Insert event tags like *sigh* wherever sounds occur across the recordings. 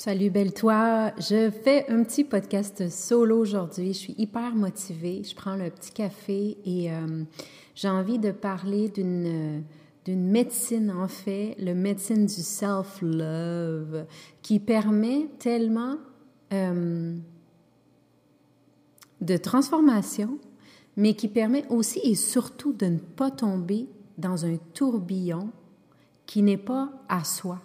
Salut belle toi, je fais un petit podcast solo aujourd'hui. Je suis hyper motivée. Je prends le petit café et euh, j'ai envie de parler d'une médecine en fait, le médecine du self-love, qui permet tellement euh, de transformation, mais qui permet aussi et surtout de ne pas tomber dans un tourbillon qui n'est pas à soi.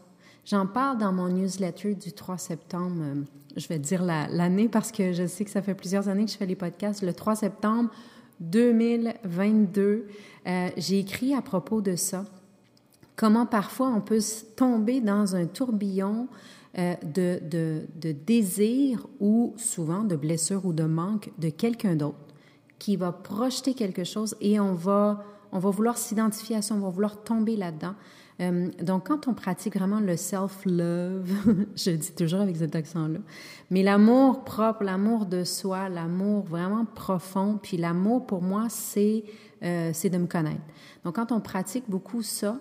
J'en parle dans mon newsletter du 3 septembre. Euh, je vais dire l'année parce que je sais que ça fait plusieurs années que je fais les podcasts. Le 3 septembre 2022, euh, j'ai écrit à propos de ça. Comment parfois on peut tomber dans un tourbillon euh, de, désir ou souvent de blessure ou de manque de quelqu'un d'autre qui va projeter quelque chose et on va, on va vouloir s'identifier à ça, on va vouloir tomber là-dedans. Euh, donc, quand on pratique vraiment le self-love, *laughs* je dis toujours avec cet accent-là, mais l'amour propre, l'amour de soi, l'amour vraiment profond, puis l'amour pour moi, c'est euh, de me connaître. Donc, quand on pratique beaucoup ça,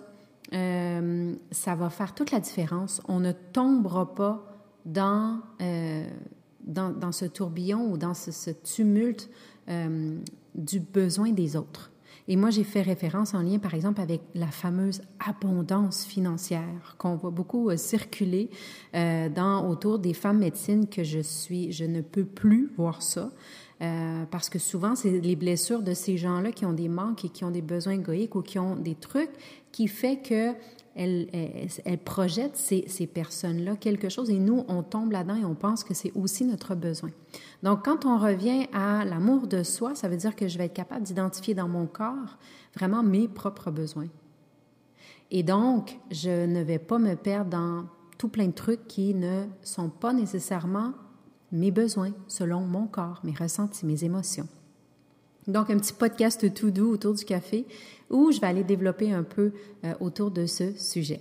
euh, ça va faire toute la différence. On ne tombera pas dans, dans, dans, ce tourbillon ou dans ce tumulte du besoin des autres. Et moi, j'ai fait référence en lien, par exemple, avec la fameuse abondance financière qu'on voit beaucoup euh, circuler euh, dans, autour des femmes médecines que je suis. Je ne peux plus voir ça. Euh, parce que souvent, c'est les blessures de ces gens-là qui ont des manques et qui ont des besoins égoïques ou qui ont des trucs qui fait que elle, elle, projette ces, ces personnes-là quelque chose et nous, on tombe là-dedans et on pense que c'est aussi notre besoin. Donc, quand on revient à l'amour de soi, ça veut dire que je vais être capable d'identifier dans mon corps vraiment mes propres besoins. Et donc, je ne vais pas me perdre dans tout plein de trucs qui ne sont pas nécessairement mes besoins selon mon corps, mes ressentis, mes émotions. Donc, un petit podcast tout doux autour du café où je vais aller développer un peu euh, autour de ce sujet.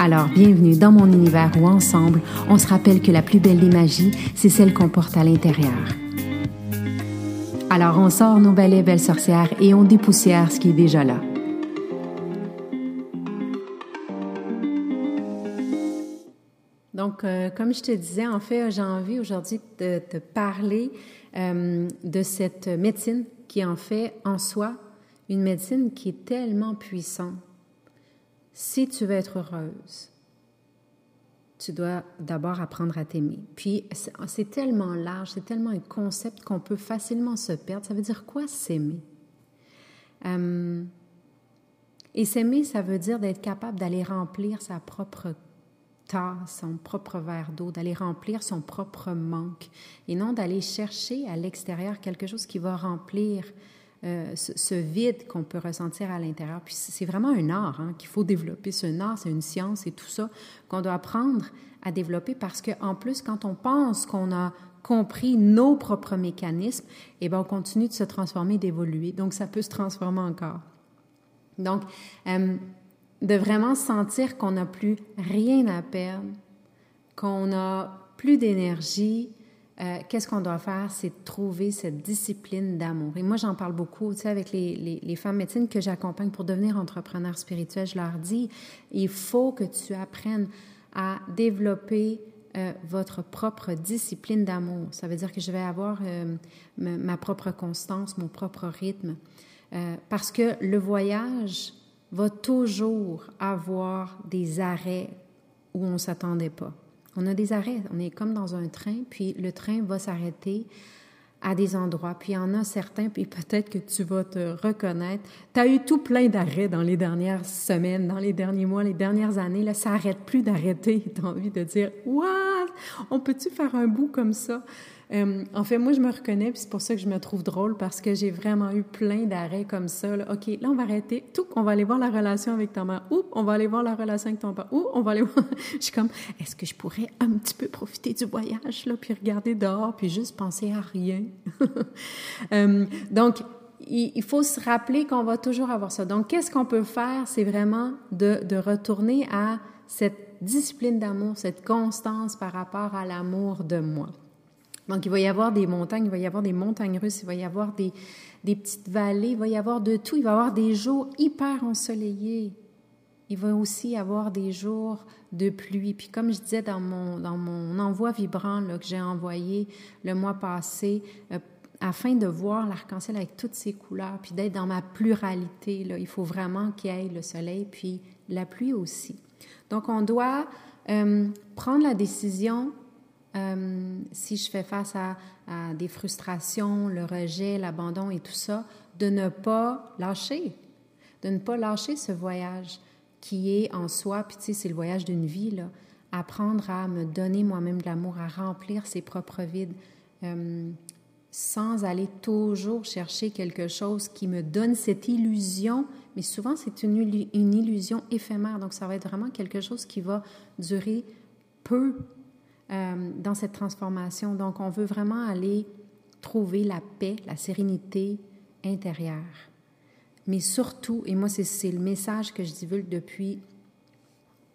Alors, bienvenue dans mon univers où ensemble, on se rappelle que la plus belle des magies, c'est celle qu'on porte à l'intérieur. Alors, on sort nos balais belles sorcières et on dépoussière ce qui est déjà là. Donc, euh, comme je te disais, en fait, j'ai envie aujourd'hui de te parler euh, de cette médecine qui en fait en soi une médecine qui est tellement puissante si tu veux être heureuse, tu dois d'abord apprendre à t'aimer. Puis, c'est tellement large, c'est tellement un concept qu'on peut facilement se perdre. Ça veut dire quoi s'aimer? Euh, et s'aimer, ça veut dire d'être capable d'aller remplir sa propre tasse, son propre verre d'eau, d'aller remplir son propre manque, et non d'aller chercher à l'extérieur quelque chose qui va remplir euh, ce, vide qu'on peut ressentir à l'intérieur. Puis c'est vraiment un art hein, qu'il faut développer. C'est un art, c'est une science et tout ça qu'on doit apprendre à développer parce qu'en plus, quand on pense qu'on a compris nos propres mécanismes, eh bien, on continue de se transformer, d'évoluer. Donc, ça peut se transformer encore. Donc, euh, de vraiment sentir qu'on n'a plus rien à perdre, qu'on n'a plus d'énergie, euh, qu'est-ce qu'on doit faire? C'est trouver cette discipline d'amour. Et moi, j'en parle beaucoup, tu sais, avec les, femmes médecines que j'accompagne pour devenir entrepreneur spirituel. Je leur dis, il faut que tu apprennes à développer euh, votre propre discipline d'amour. Ça veut dire que je vais avoir euh, ma propre constance, mon propre rythme. parce que le voyage va toujours avoir des arrêts où on ne s'attendait pas. On a des arrêts. On est comme dans un train, puis le train va s'arrêter à des endroits, puis il y en a certains, puis peut-être que tu vas te reconnaître. Tu as eu tout plein d'arrêts dans les dernières semaines, dans les derniers mois, les dernières années. Là, ça n'arrête plus d'arrêter. *laughs* Tu as envie de dire What? On peut-tu faire un bout comme ça? Euh, en fait, moi, je me reconnais, puis c'est pour ça que je me trouve drôle, parce que j'ai vraiment eu plein d'arrêts comme ça. OK, là, on va arrêter. Tout, on va aller voir la relation avec ta mère. Ou on va aller voir la relation avec ton père. Ou on va aller voir... *laughs* je suis comme, est-ce que je pourrais un petit peu profiter du voyage, là, puis regarder dehors, puis juste penser à rien? *laughs* euh, donc, il faut se rappeler qu'on va toujours avoir ça. Donc, qu'est-ce qu'on peut faire? C'est vraiment de retourner à cette discipline d'amour, cette constance par rapport à l'amour de moi. Donc, il va y avoir des montagnes, il va y avoir des montagnes russes, il va y avoir des, des petites vallées, il va y avoir de tout. Il va y avoir des jours hyper ensoleillés. Il va aussi y avoir des jours de pluie. Puis comme je disais dans mon, dans mon envoi vibrant que j'ai envoyé le mois passé, euh, afin de voir l'arc-en-ciel avec toutes ses couleurs, puis d'être dans ma pluralité, là, il faut vraiment qu'il y ait le soleil, puis la pluie aussi. Donc on doit euh, prendre la décision euh, si je fais face à, des frustrations, le rejet, l'abandon et tout ça, de ne pas lâcher, de ne pas lâcher ce voyage qui est en soi, puis tu sais, c'est le voyage d'une vie, là, apprendre à me donner moi-même de l'amour, à remplir ses propres vides, euh, sans aller toujours chercher quelque chose qui me donne cette illusion, mais souvent c'est une, une illusion éphémère, donc ça va être vraiment quelque chose qui va durer peu euh, dans cette transformation. Donc, on veut vraiment aller trouver la paix, la sérénité intérieure. Mais surtout, et moi, c'est le message que je divulgue depuis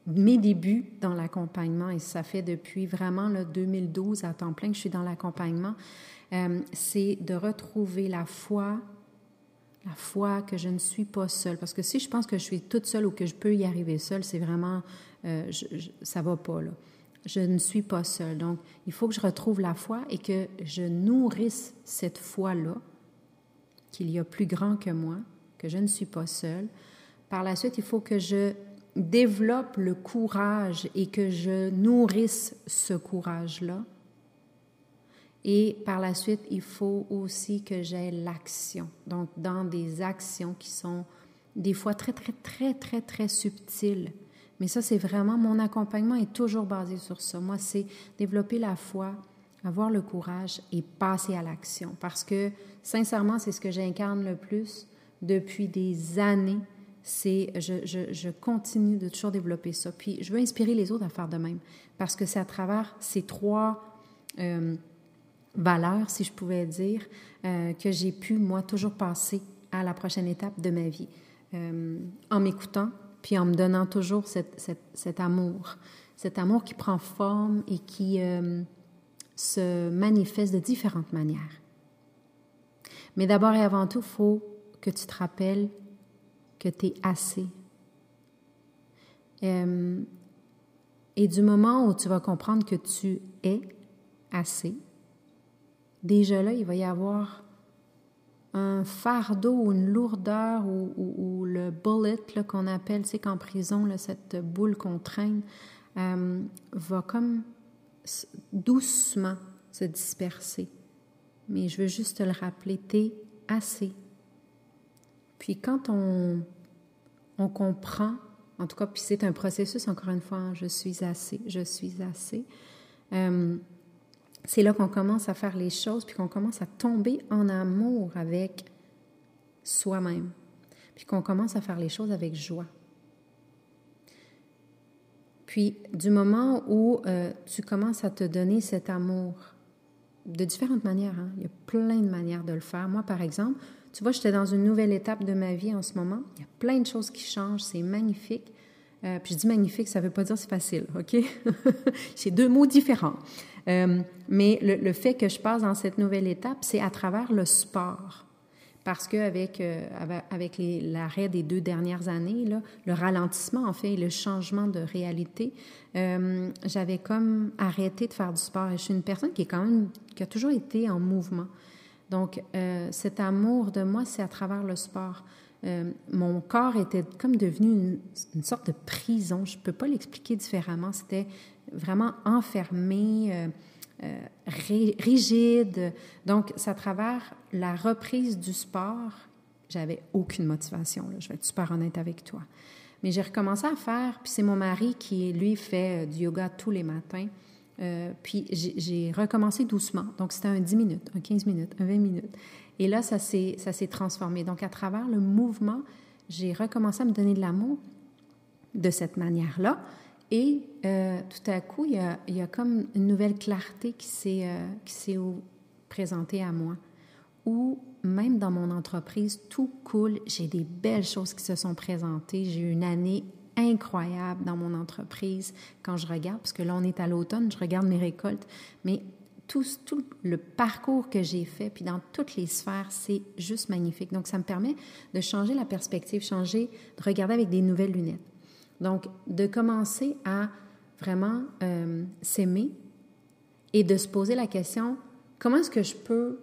mes débuts dans l'accompagnement, et ça fait depuis vraiment le 2012 à temps plein que je suis dans l'accompagnement, euh, c'est de retrouver la foi, la foi que je ne suis pas seule. Parce que si je pense que je suis toute seule ou que je peux y arriver seule, c'est vraiment, euh, ça va pas là je ne suis pas seule. Donc, il faut que je retrouve la foi et que je nourrisse cette foi-là, qu'il y a plus grand que moi, que je ne suis pas seule. Par la suite, il faut que je développe le courage et que je nourrisse ce courage-là. Et par la suite, il faut aussi que j'aie l'action. Donc, dans des actions qui sont des fois très, très, très, très, très subtiles mais ça, c'est vraiment, mon accompagnement est toujours basé sur ça. Moi, c'est développer la foi, avoir le courage et passer à l'action. Parce que, sincèrement, c'est ce que j'incarne le plus depuis des années. C'est, je, continue de toujours développer ça. Puis, je veux inspirer les autres à faire de même. Parce que c'est à travers ces trois euh, valeurs, si je pouvais dire, euh, que j'ai pu, moi, toujours passer à la prochaine étape de ma vie. Euh, en m'écoutant, puis en me donnant toujours cet amour, cet amour qui prend forme et qui euh, se manifeste de différentes manières. Mais d'abord et avant tout, il faut que tu te rappelles que tu es assez. Euh, et du moment où tu vas comprendre que tu es assez, déjà là, il va y avoir un fardeau ou une lourdeur ou, le bullet qu'on appelle, tu sais qu'en prison, cette boule qu'on traîne, euh, va comme doucement se disperser. Mais je veux juste te le rappeler, t'es assez. Puis quand on, on comprend, en tout cas, puis c'est un processus, encore une fois, hein, je suis assez, je suis assez. Euh, c'est là qu'on commence à faire les choses, puis qu'on commence à tomber en amour avec soi-même, puis qu'on commence à faire les choses avec joie. Puis du moment où euh, tu commences à te donner cet amour, de différentes manières, hein, il y a plein de manières de le faire. Moi, par exemple, tu vois, j'étais dans une nouvelle étape de ma vie en ce moment. Il y a plein de choses qui changent, c'est magnifique. Euh, puis je dis magnifique, ça ne veut pas dire c'est facile, OK? *laughs* c'est deux mots différents. Euh, mais le, fait que je passe dans cette nouvelle étape, c'est à travers le sport. Parce qu'avec euh, avec l'arrêt des deux dernières années, le ralentissement, en fait, le changement de réalité, euh, j'avais comme arrêté de faire du sport. Et je suis une personne qui est quand même, qui a toujours été en mouvement. Donc, cet amour de moi, c'est à travers le sport. Mon corps était comme devenu une, une sorte de prison. Je ne peux pas l'expliquer différemment. C'était vraiment enfermé. Euh, euh, rigide. Donc, c'est à travers la reprise du sport, j'avais aucune motivation, je vais être super honnête avec toi. Mais j'ai recommencé à faire, puis c'est mon mari qui, lui, fait du yoga tous les matins. puis j'ai recommencé doucement. Donc, c'était un 10 minutes, un 15 minutes, un 20 minutes. Et là, ça s'est transformé. Donc, à travers le mouvement, j'ai recommencé à me donner de l'amour de cette manière-là. Et euh, tout à coup, il y, a, il y, a, comme une nouvelle clarté qui s'est euh, présentée à moi, où même dans mon entreprise, tout coule, j'ai des belles choses qui se sont présentées. J'ai eu une année incroyable dans mon entreprise quand je regarde, parce que là, on est à l'automne, je regarde mes récoltes, mais tout, le parcours que j'ai fait, puis dans toutes les sphères, c'est juste magnifique. Donc, ça me permet de changer la perspective, changer, de regarder avec des nouvelles lunettes. Donc, de commencer à vraiment euh, s'aimer et de se poser la question, comment est-ce que je peux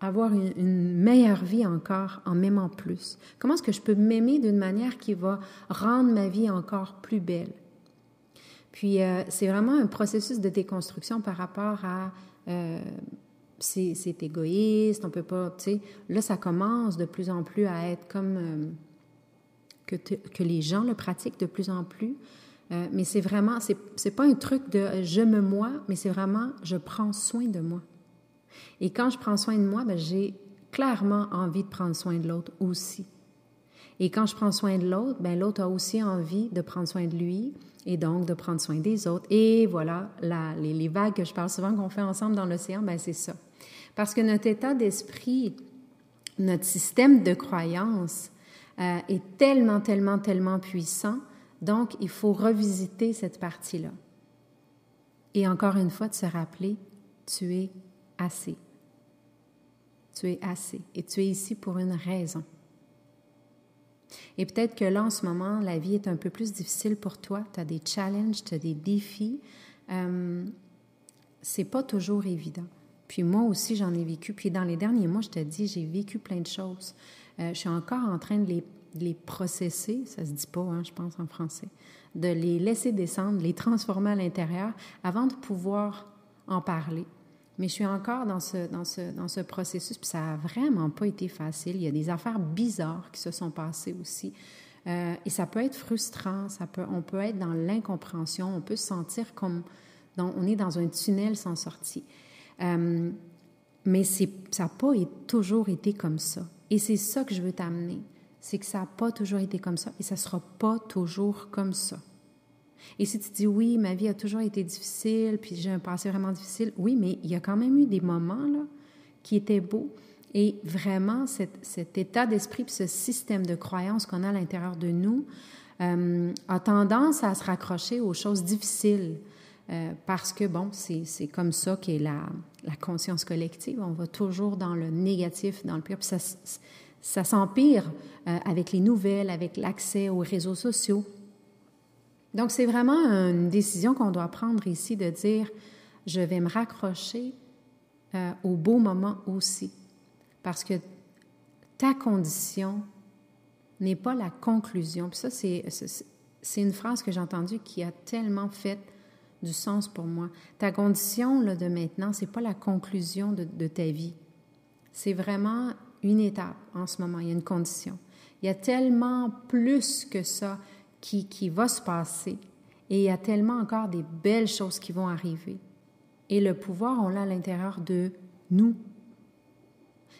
avoir une, meilleure vie encore en m'aimant plus? Comment est-ce que je peux m'aimer d'une manière qui va rendre ma vie encore plus belle? Puis, euh, c'est vraiment un processus de déconstruction par rapport à euh, c'est égoïste, on peut pas, tu sais. Là, ça commence de plus en plus à être comme que, les gens le pratiquent de plus en plus. Euh, mais c'est vraiment, c'est pas un truc de je me moi, mais c'est vraiment je prends soin de moi. Et quand je prends soin de moi, ben, j'ai clairement envie de prendre soin de l'autre aussi. Et quand je prends soin de l'autre, ben, l'autre a aussi envie de prendre soin de lui et donc de prendre soin des autres. Et voilà, les, les, vagues que je parle souvent qu'on fait ensemble dans l'océan, ben, c'est ça. Parce que notre état d'esprit, notre système de croyance, euh, est tellement, tellement, tellement puissant. Donc, il faut revisiter cette partie-là. Et encore une fois, de se rappeler, tu es assez. Tu es assez. Et tu es ici pour une raison. Et peut-être que là, en ce moment, la vie est un peu plus difficile pour toi. Tu as des challenges, tu as des défis. Euh, c'est pas toujours évident. Puis moi aussi, j'en ai vécu. Puis dans les derniers mois, je te dis, j'ai vécu plein de choses. Euh, je suis encore en train de les, les processer, ça se dit pas, hein, je pense en français, de les laisser descendre, les transformer à l'intérieur avant de pouvoir en parler. Mais je suis encore dans ce, dans ce, dans ce processus, puis ça n'a vraiment pas été facile. Il y a des affaires bizarres qui se sont passées aussi. Euh, et ça peut être frustrant, ça peut, on peut être dans l'incompréhension, on peut se sentir comme on est dans un tunnel sans sortie. Euh, mais ça n'a pas toujours été comme ça. Et c'est ça que je veux t'amener. C'est que ça n'a pas toujours été comme ça et ça ne sera pas toujours comme ça. Et si tu dis oui, ma vie a toujours été difficile, puis j'ai un passé vraiment difficile, oui, mais il y a quand même eu des moments là, qui étaient beaux. Et vraiment, cet, état d'esprit, ce système de croyance qu'on a à l'intérieur de nous, euh, a tendance à se raccrocher aux choses difficiles. Euh, parce que, bon, c'est comme ça qu'est la, conscience collective. On va toujours dans le négatif, dans le pire. Puis ça, ça s'empire euh, avec les nouvelles, avec l'accès aux réseaux sociaux. Donc, c'est vraiment une décision qu'on doit prendre ici de dire, je vais me raccrocher euh, au beau moment aussi. Parce que ta condition n'est pas la conclusion. Puis ça, c'est une phrase que j'ai entendue qui a tellement fait du sens pour moi. Ta condition là, de maintenant, c'est pas la conclusion de ta vie. C'est vraiment une étape en ce moment, il y a une condition. Il y a tellement plus que ça qui, qui va se passer et il y a tellement encore des belles choses qui vont arriver. Et le pouvoir, on l'a à l'intérieur de nous.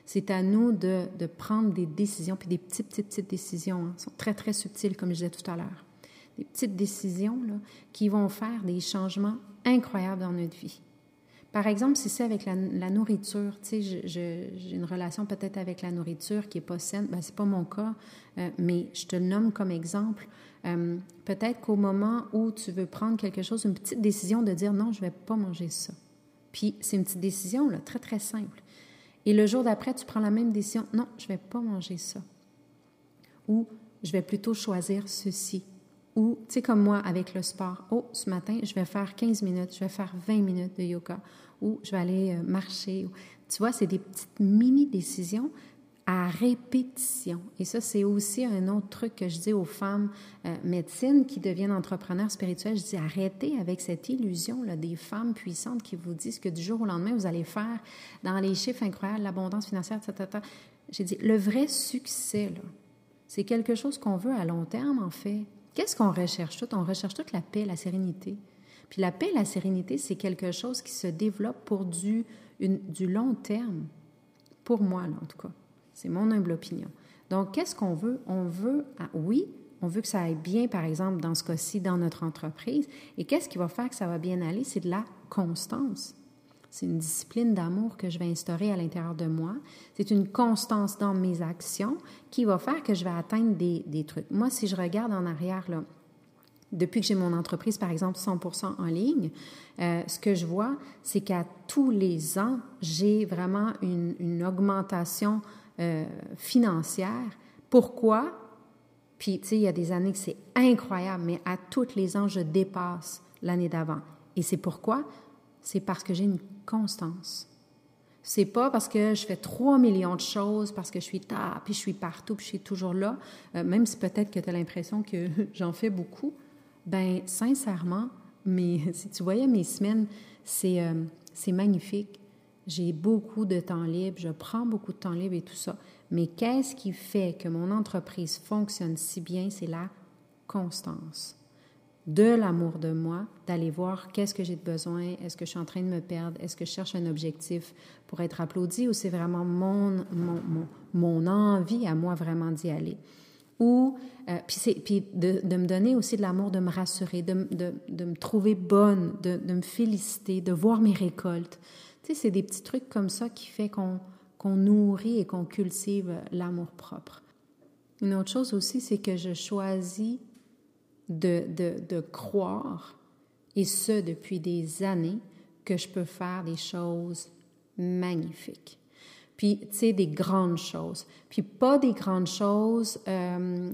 C'est à nous de, de, prendre des décisions, puis des petites, petites, petites décisions. Hein, sont très, très subtiles, comme je disais tout à l'heure des petites décisions là, qui vont faire des changements incroyables dans notre vie. Par exemple, si c'est avec la, nourriture, tu sais, j'ai une relation peut-être avec la nourriture qui est pas saine, ben c'est pas mon cas, euh, mais je te le nomme comme exemple. Euh, peut-être qu'au moment où tu veux prendre quelque chose, une petite décision de dire non, je vais pas manger ça. Puis c'est une petite décision là, très très simple. Et le jour d'après, tu prends la même décision, non, je vais pas manger ça. Ou je vais plutôt choisir ceci. Ou, tu sais, comme moi avec le sport, oh, ce matin, je vais faire 15 minutes, je vais faire 20 minutes de yoga, ou je vais aller euh, marcher. Tu vois, c'est des petites mini-décisions à répétition. Et ça, c'est aussi un autre truc que je dis aux femmes euh, médecines qui deviennent entrepreneurs spirituels. Je dis arrêtez avec cette illusion là, des femmes puissantes qui vous disent que du jour au lendemain, vous allez faire dans les chiffres incroyables, l'abondance financière, etc. J'ai dit le vrai succès, c'est quelque chose qu'on veut à long terme, en fait. Qu'est-ce qu'on recherche tout? On recherche toute la paix, la sérénité. Puis la paix, la sérénité, c'est quelque chose qui se développe pour du, long terme. Pour moi, là, en tout cas. C'est mon humble opinion. Donc, qu'est-ce qu'on veut? On veut, ah, oui, on veut que ça aille bien, par exemple, dans ce cas-ci, dans notre entreprise. Et qu'est-ce qui va faire que ça va bien aller? C'est de la constance. C'est une discipline d'amour que je vais instaurer à l'intérieur de moi. C'est une constance dans mes actions qui va faire que je vais atteindre des, des trucs. Moi, si je regarde en arrière, là, depuis que j'ai mon entreprise, par exemple, 100% en ligne, euh, ce que je vois, c'est qu'à tous les ans, j'ai vraiment une, une augmentation euh, financière. Pourquoi? Puis, tu sais, il y a des années que c'est incroyable, mais à tous les ans, je dépasse l'année d'avant. Et c'est pourquoi? C'est parce que j'ai une constance. C'est pas parce que je fais 3 millions de choses, parce que je suis tard, puis je suis partout, puis je suis toujours là, euh, même si peut-être que tu as l'impression que *laughs* j'en fais beaucoup. Ben sincèrement, mais *laughs* si tu voyais mes semaines, c'est euh, magnifique j'ai beaucoup de temps libre, je prends beaucoup de temps libre et tout ça. Mais qu'est-ce qui fait que mon entreprise fonctionne si bien? C'est la constance. De l'amour de moi, d'aller voir qu'est-ce que j'ai de besoin, est-ce que je suis en train de me perdre, est-ce que je cherche un objectif pour être applaudi ou c'est vraiment mon, mon, mon, envie à moi vraiment d'y aller. Ou, euh, puis, de, de, me donner aussi de l'amour, de me rassurer, de, de, de me trouver bonne, de me féliciter, de voir mes récoltes, c'est des petits trucs comme ça qui fait qu'on nourrit et qu'on cultive l'amour propre. Une autre chose aussi, c'est que je choisis de, de, de, croire, et ce depuis des années, que je peux faire des choses magnifiques. Puis, tu sais, des grandes choses. Puis pas des grandes choses euh,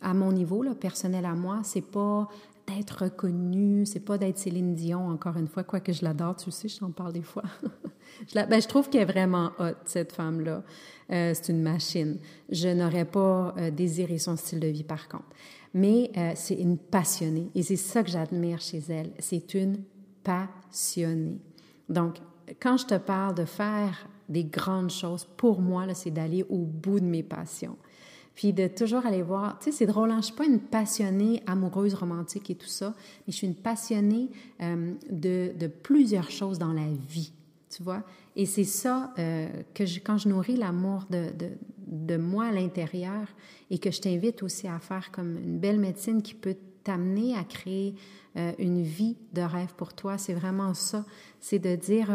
à mon niveau, là, personnel à moi. C'est pas d'être reconnue, c'est pas d'être Céline Dion, encore une fois, quoique je l'adore, tu sais, je t'en parle des fois. *laughs* je, ben, je trouve qu'elle est vraiment hot, cette femme-là. Euh, c'est une machine. Je n'aurais pas euh, désiré son style de vie, par contre. Mais euh, c'est une passionnée, et c'est ça que j'admire chez elle. C'est une passionnée. Donc, quand je te parle de faire des grandes choses, pour moi, c'est d'aller au bout de mes passions. Puis de toujours aller voir, tu sais, c'est drôle, hein? je ne suis pas une passionnée amoureuse, romantique et tout ça, mais je suis une passionnée euh, de, plusieurs choses dans la vie, tu vois? Et c'est ça euh, que quand je nourris l'amour de, de, de, moi à l'intérieur et que je t'invite aussi à faire comme une belle médecine qui peut t'amener à créer euh, une vie de rêve pour toi, c'est vraiment ça. C'est de dire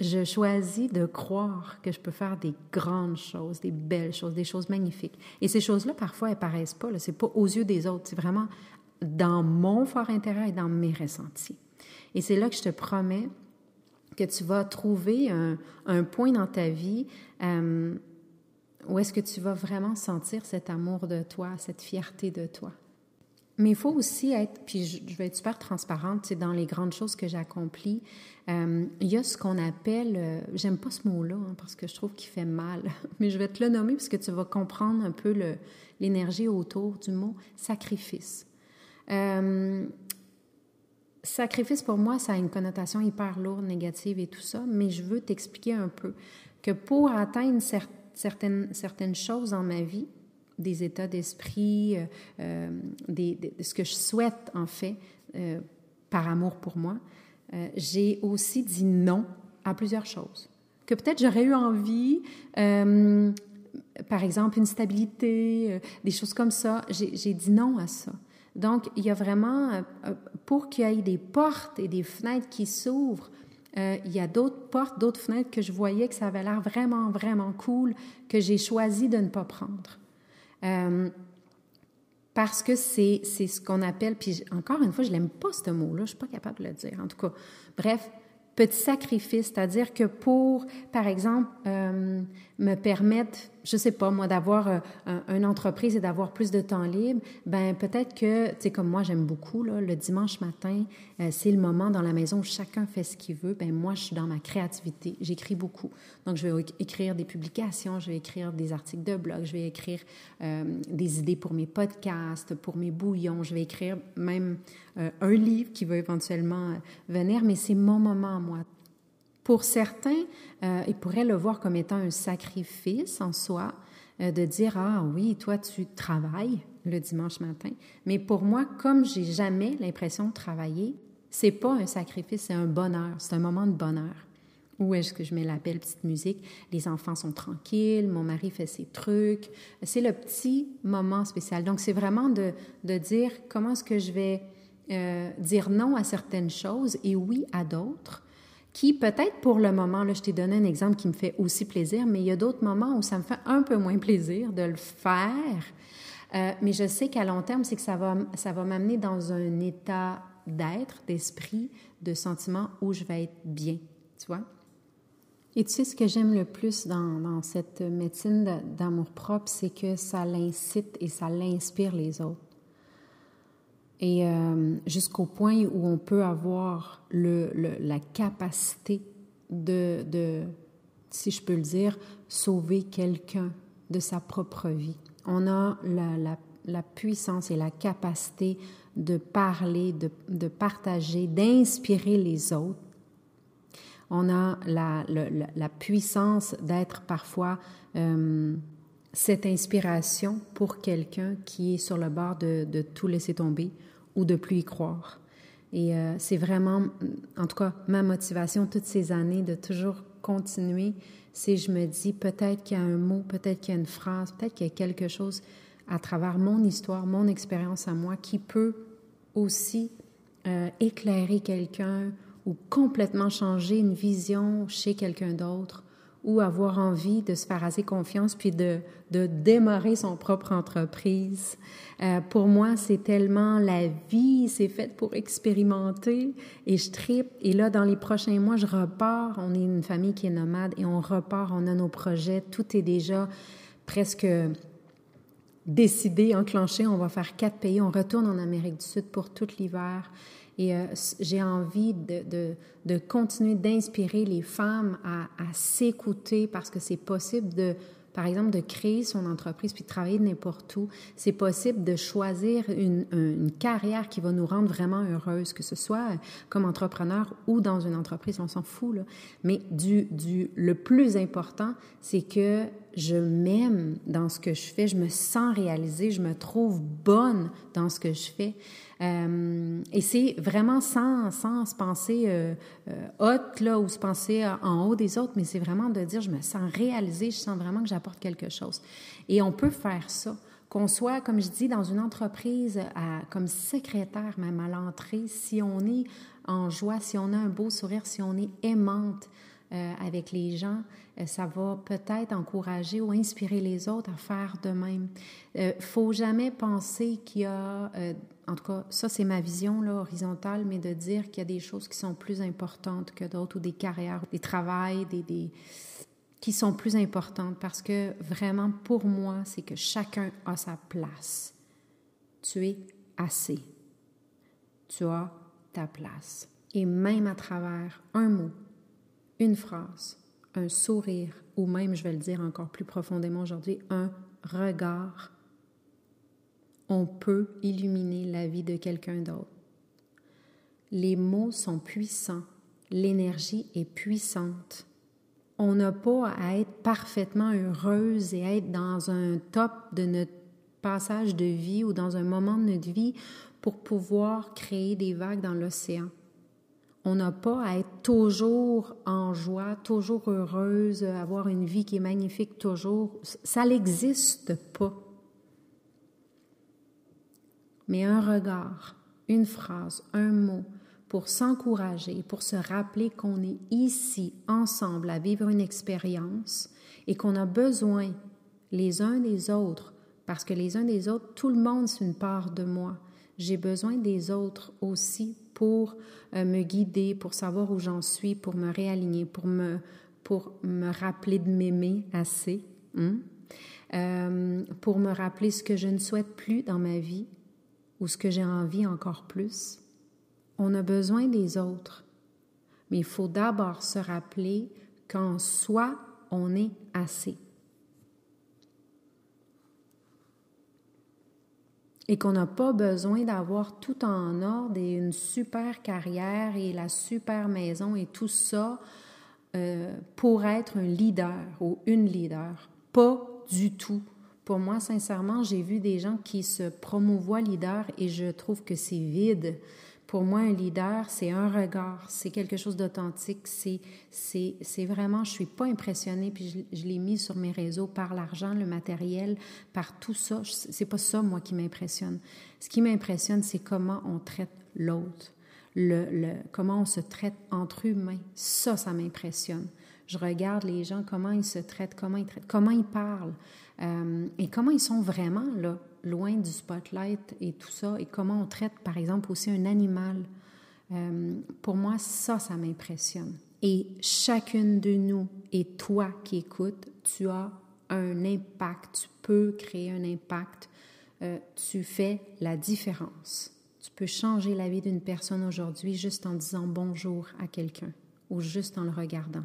je choisis de croire que je peux faire des grandes choses, des belles choses, des choses magnifiques. Et ces choses-là, parfois, elles paraissent pas. Ce n'est pas aux yeux des autres. C'est vraiment dans mon fort intérieur et dans mes ressentis. Et c'est là que je te promets que tu vas trouver un, point dans ta vie euh, où est-ce que tu vas vraiment sentir cet amour de toi, cette fierté de toi. Mais il faut aussi être, puis je, vais être super transparente, dans les grandes choses que j'accomplis, euh, il y a ce qu'on appelle, euh, j'aime pas ce mot-là hein, parce que je trouve qu'il fait mal, *laughs* mais je vais te le nommer parce que tu vas comprendre un peu l'énergie autour du mot sacrifice. Euh, sacrifice pour moi, ça a une connotation hyper lourde, négative et tout ça, mais je veux t'expliquer un peu que pour atteindre certaines, certaines choses dans ma vie, des états d'esprit, euh, euh des, ce que je souhaite en fait euh, par amour pour moi, j'ai aussi dit non à plusieurs choses que peut-être j'aurais eu envie, par exemple une stabilité, des choses comme ça. J'ai dit non à ça. Donc, il y a vraiment, pour qu'il y ait des portes et des fenêtres qui s'ouvrent, il y a d'autres portes, d'autres fenêtres que je voyais que ça avait l'air vraiment, vraiment cool, que j'ai choisi de ne pas prendre. Euh, parce que c'est ce qu'on appelle, puis encore une fois, je n'aime pas ce mot-là, je ne suis pas capable de le dire. En tout cas, bref, petit sacrifice, c'est-à-dire que pour, par exemple, euh, me permettre, je sais pas, moi, d'avoir euh, une entreprise et d'avoir plus de temps libre, ben peut-être que, tu sais, comme moi, j'aime beaucoup, là, le dimanche matin, euh, c'est le moment dans la maison où chacun fait ce qu'il veut. Ben moi, je suis dans ma créativité. J'écris beaucoup. Donc, je vais écrire des publications, je vais écrire des articles de blog, je vais écrire euh, des idées pour mes podcasts, pour mes bouillons, je vais écrire même un livre qui va éventuellement venir, mais c'est mon moment moi. Pour certains, euh, ils pourraient le voir comme étant un sacrifice en soi, euh, de dire ah oui, toi tu travailles le dimanche matin. Mais pour moi, comme j'ai jamais l'impression de travailler, c'est pas un sacrifice, c'est un bonheur, c'est un moment de bonheur. Où est-ce que je mets la belle petite musique? Les enfants sont tranquilles, mon mari fait ses trucs. C'est le petit moment spécial. Donc, c'est vraiment de, de, dire comment est-ce que je vais euh, dire non à certaines choses et oui à d'autres qui peut-être pour le moment, là, je t'ai donné un exemple qui me fait aussi plaisir, mais il y a d'autres moments où ça me fait un peu moins plaisir de le faire. Euh, mais je sais qu'à long terme, c'est que ça va, ça va m'amener dans un état d'être, d'esprit, de sentiment où je vais être bien, tu vois. Et tu sais, ce que j'aime le plus dans, cette médecine d'amour-propre, c'est que ça l'incite et ça l'inspire les autres et euh, jusqu'au point où on peut avoir le, la capacité de, de, si je peux le dire, sauver quelqu'un de sa propre vie. On a la, la, la, puissance et la capacité de parler, de, de partager, d'inspirer les autres. On a la, la puissance d'être parfois euh, cette inspiration pour quelqu'un qui est sur le bord de, tout laisser tomber ou de plus y croire. Et euh, c'est vraiment, en tout cas, ma motivation toutes ces années de toujours continuer, c'est je me dis peut-être qu'il y a un mot, peut-être qu'il y a une phrase, peut-être qu'il y a quelque chose à travers mon histoire, mon expérience à moi qui peut aussi euh, éclairer quelqu'un ou complètement changer une vision chez quelqu'un d'autre ou avoir envie de se faire assez confiance puis de, de démarrer son propre entreprise. Euh, pour moi, c'est tellement la vie, c'est fait pour expérimenter et je tripe. Et là, dans les prochains mois, je repars. On est une famille qui est nomade et on repart, on a nos projets. Tout est déjà presque décidé, enclenché. On va faire quatre pays. On retourne en Amérique du Sud pour tout l'hiver. Et euh, j'ai envie de, de, continuer d'inspirer les femmes à, s'écouter parce que c'est possible de par exemple, de créer son entreprise puis de travailler n'importe où. C'est possible de choisir une, une, carrière qui va nous rendre vraiment heureuses, que ce soit comme entrepreneur ou dans une entreprise, on s'en fout. Mais du, du, le plus important, c'est que je m'aime dans ce que je fais, je me sens réalisée, je me trouve bonne dans ce que je fais. Euh, et c'est vraiment sans, sans se penser euh, euh, haute là, ou se penser en haut des autres, mais c'est vraiment de dire je me sens réalisée, je sens vraiment que j'apporte quelque chose. Et on peut faire ça. Qu'on soit, comme je dis, dans une entreprise comme secrétaire même à l'entrée, si on est en joie, si on a un beau sourire, si on est aimante, euh, avec les gens, euh, ça va peut-être encourager ou inspirer les autres à faire de même. Euh, faut jamais penser qu'il y a, euh, en tout cas, ça c'est ma vision là, horizontale, mais de dire qu'il y a des choses qui sont plus importantes que d'autres ou des carrières, des travails, des, des qui sont plus importantes parce que vraiment pour moi, c'est que chacun a sa place. Tu es assez. Tu as ta place. Et même à travers un mot, une phrase, un sourire, ou même, je vais le dire encore plus profondément aujourd'hui, un regard, on peut illuminer la vie de quelqu'un d'autre. Les mots sont puissants, l'énergie est puissante. On n'a pas à être parfaitement heureuse et être dans un top de notre passage de vie ou dans un moment de notre vie pour pouvoir créer des vagues dans l'océan. On n'a pas à être toujours en joie, toujours heureuse, avoir une vie qui est magnifique toujours. Ça n'existe pas. Mais un regard, une phrase, un mot pour s'encourager, pour se rappeler qu'on est ici ensemble à vivre une expérience et qu'on a besoin les uns des autres, parce que les uns des autres, tout le monde, c'est une part de moi. J'ai besoin des autres aussi pour euh, me guider, pour savoir où j'en suis, pour me réaligner, pour me, pour me rappeler de m'aimer assez. Hein? euh, pour me rappeler ce que je ne souhaite plus dans ma vie ou ce que j'ai envie encore plus. On a besoin des autres, mais il faut d'abord se rappeler qu'en soi, on est assez. Et qu'on n'a pas besoin d'avoir tout en ordre et une super carrière et la super maison et tout ça euh, pour être un leader ou une leader. Pas du tout. Pour moi, sincèrement, j'ai vu des gens qui se promouvoient leader et je trouve que c'est vide. Pour moi, un leader, c'est un regard, c'est quelque chose d'authentique, c'est, vraiment, je suis pas impressionnée, puis je, je l'ai mis sur mes réseaux par l'argent, le matériel, par tout ça. C'est pas ça, moi, qui m'impressionne. Ce qui m'impressionne, c'est comment on traite l'autre, le, le, comment on se traite entre humains. Ça, ça m'impressionne. Je regarde les gens, comment ils se traitent, comment ils traitent, comment ils parlent, euh, et comment ils sont vraiment là loin du spotlight et tout ça, et comment on traite, par exemple, aussi un animal. Euh, pour moi, ça, ça m'impressionne. Et chacune de nous, et toi qui écoutes, tu as un impact, tu peux créer un impact, euh, tu fais la différence. Tu peux changer la vie d'une personne aujourd'hui juste en disant bonjour à quelqu'un, ou juste en le regardant,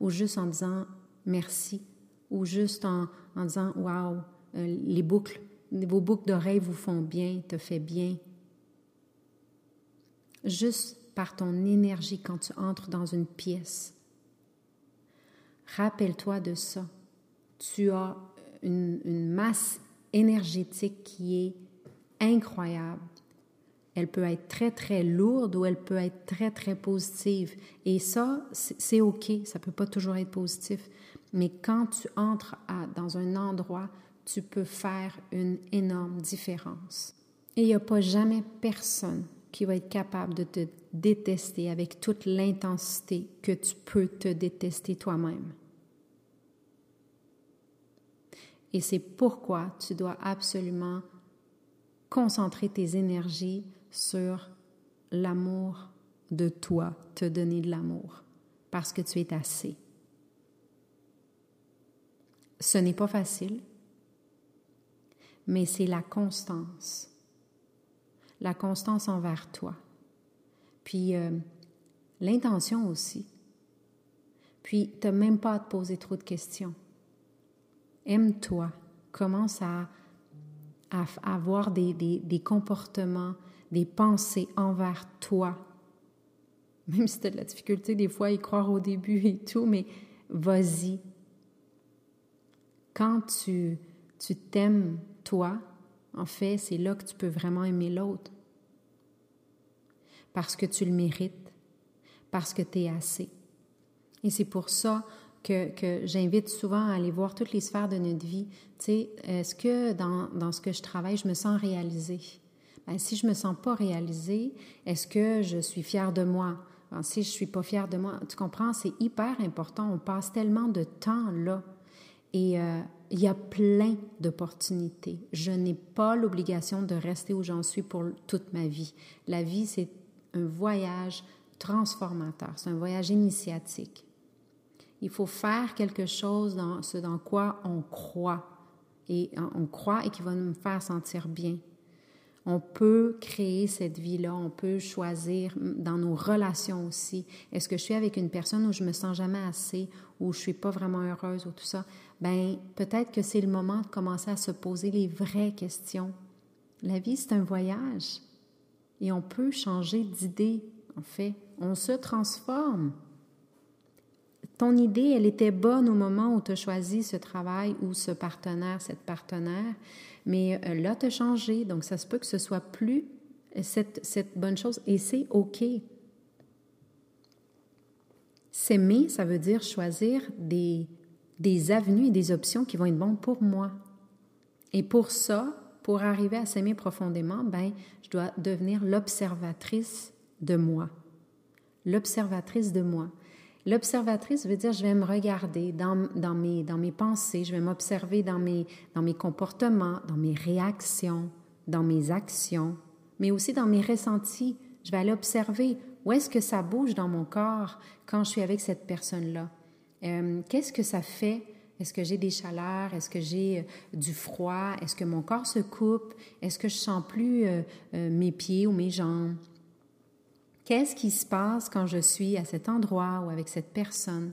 ou juste en disant merci, ou juste en, disant Waouh, les boucles vos boucles d'oreilles vous font bien, te fait bien. Juste par ton énergie quand tu entres dans une pièce. Rappelle-toi de ça. Tu as une, masse énergétique qui est incroyable. Elle peut être très, très lourde ou elle peut être très, très positive. Et ça, c'est OK. Ça ne peut pas toujours être positif. Mais quand tu entres dans un endroit tu peux faire une énorme différence. Et il n'y a pas jamais personne qui va être capable de te détester avec toute l'intensité que tu peux te détester toi-même. Et c'est pourquoi tu dois absolument concentrer tes énergies sur l'amour de toi, te donner de l'amour, parce que tu es assez. Ce n'est pas facile, mais c'est la constance. La constance envers toi. Puis euh, l'intention aussi. Puis, tu n'as même pas à te poser trop de questions. Aime-toi. Commence à, avoir des, comportements, des pensées envers toi. Même si tu de la difficulté des fois à y croire au début et tout, mais vas-y. Quand tu t'aimes toi, en fait, c'est là que tu peux vraiment aimer l'autre. Parce que tu le mérites, parce que tu es assez. Et c'est pour ça que, que j'invite souvent à aller voir toutes les sphères de notre vie. Tu sais, est-ce que dans, dans, ce que je travaille, je me sens réalisée? Ben, si je me sens pas réalisée, est-ce que je suis fière de moi? Ben, si je suis pas fière de moi, tu comprends, c'est hyper important. On passe tellement de temps là. Et euh, il y a plein d'opportunités. Je n'ai pas l'obligation de rester où j'en suis pour toute ma vie. La vie, c'est un voyage transformateur, c'est un voyage initiatique. Il faut faire quelque chose dans ce dans quoi on croit et on croit et qui va nous faire sentir bien. On peut créer cette vie-là, on peut choisir dans nos relations aussi. Est-ce que je suis avec une personne où je me sens jamais assez, où je suis pas vraiment heureuse ou tout ça? Ben peut-être que c'est le moment de commencer à se poser les vraies questions. La vie, c'est un voyage et on peut changer d'idée, en fait. On se transforme. Ton idée, elle était bonne au moment où tu as choisi ce travail ou ce partenaire, cette partenaire, mais là, tu as changé, donc ça se peut que ce soit plus cette, cette bonne chose et c'est OK. S'aimer, ça veut dire choisir des, des avenues et des options qui vont être bonnes pour moi. Et pour ça, pour arriver à s'aimer profondément, ben, je dois devenir l'observatrice de moi. L'observatrice de moi. L'observatrice veut dire je vais me regarder dans, dans, mes, dans mes pensées, je vais m'observer dans mes, dans mes comportements, dans mes réactions, dans mes actions, mais aussi dans mes ressentis. Je vais aller observer où est-ce que ça bouge dans mon corps quand je suis avec cette personne-là. Euh, qu'est-ce que ça fait? Est-ce que j'ai des chaleurs? Est-ce que j'ai euh, du froid? Est-ce que mon corps se coupe? Est-ce que je sens plus euh, mes pieds ou mes jambes? Qu'est-ce qui se passe quand je suis à cet endroit ou avec cette personne?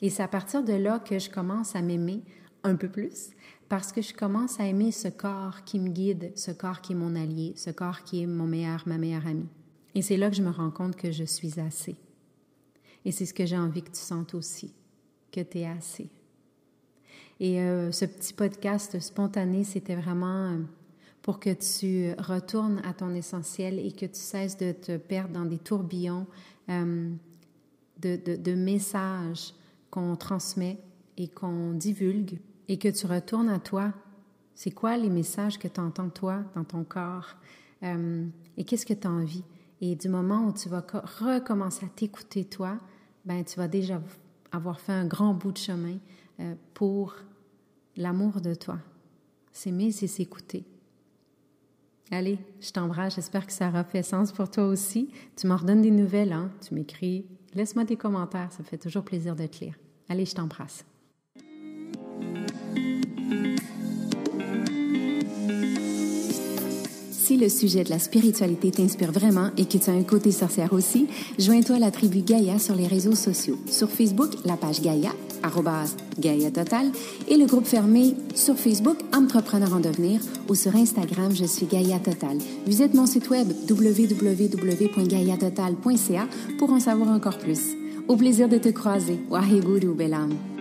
Et c'est à partir de là que je commence à m'aimer un peu plus parce que je commence à aimer ce corps qui me guide, ce corps qui est mon allié, ce corps qui est mon meilleur, ma meilleure amie. Et c'est là que je me rends compte que je suis assez. Et c'est ce que j'ai envie que tu sentes aussi, que tu es assez. Et euh, ce petit podcast spontané, c'était vraiment euh, pour que tu retournes à ton essentiel et que tu cesses de te perdre dans des tourbillons euh, de, messages qu'on transmet et qu'on divulgue et que tu retournes à toi. C'est quoi les messages que tu entends toi dans ton corps et qu'est-ce que tu as envie? Et du moment où tu vas recommencer à t'écouter toi, ben tu vas déjà avoir fait un grand bout de chemin pour l'amour de toi. S'aimer, c'est s'écouter. Allez, je t'embrasse. J'espère que ça aura fait sens pour toi aussi. Tu m'en redonnes des nouvelles, hein? Tu m'écris. Laisse-moi des commentaires. Ça fait toujours plaisir de te lire. Allez, je t'embrasse. Si le sujet de la spiritualité t'inspire vraiment et que tu as un côté sorcière aussi, joins-toi à la tribu Gaïa sur les réseaux sociaux. Sur Facebook, la page Gaïa, Gaïa Total, et le groupe fermé sur Facebook Entrepreneur en devenir ou sur Instagram, je suis Gaïa Total. Visite mon site web www.gaïatotal.ca pour en savoir encore plus. Au plaisir de te croiser. Waheguru Belam.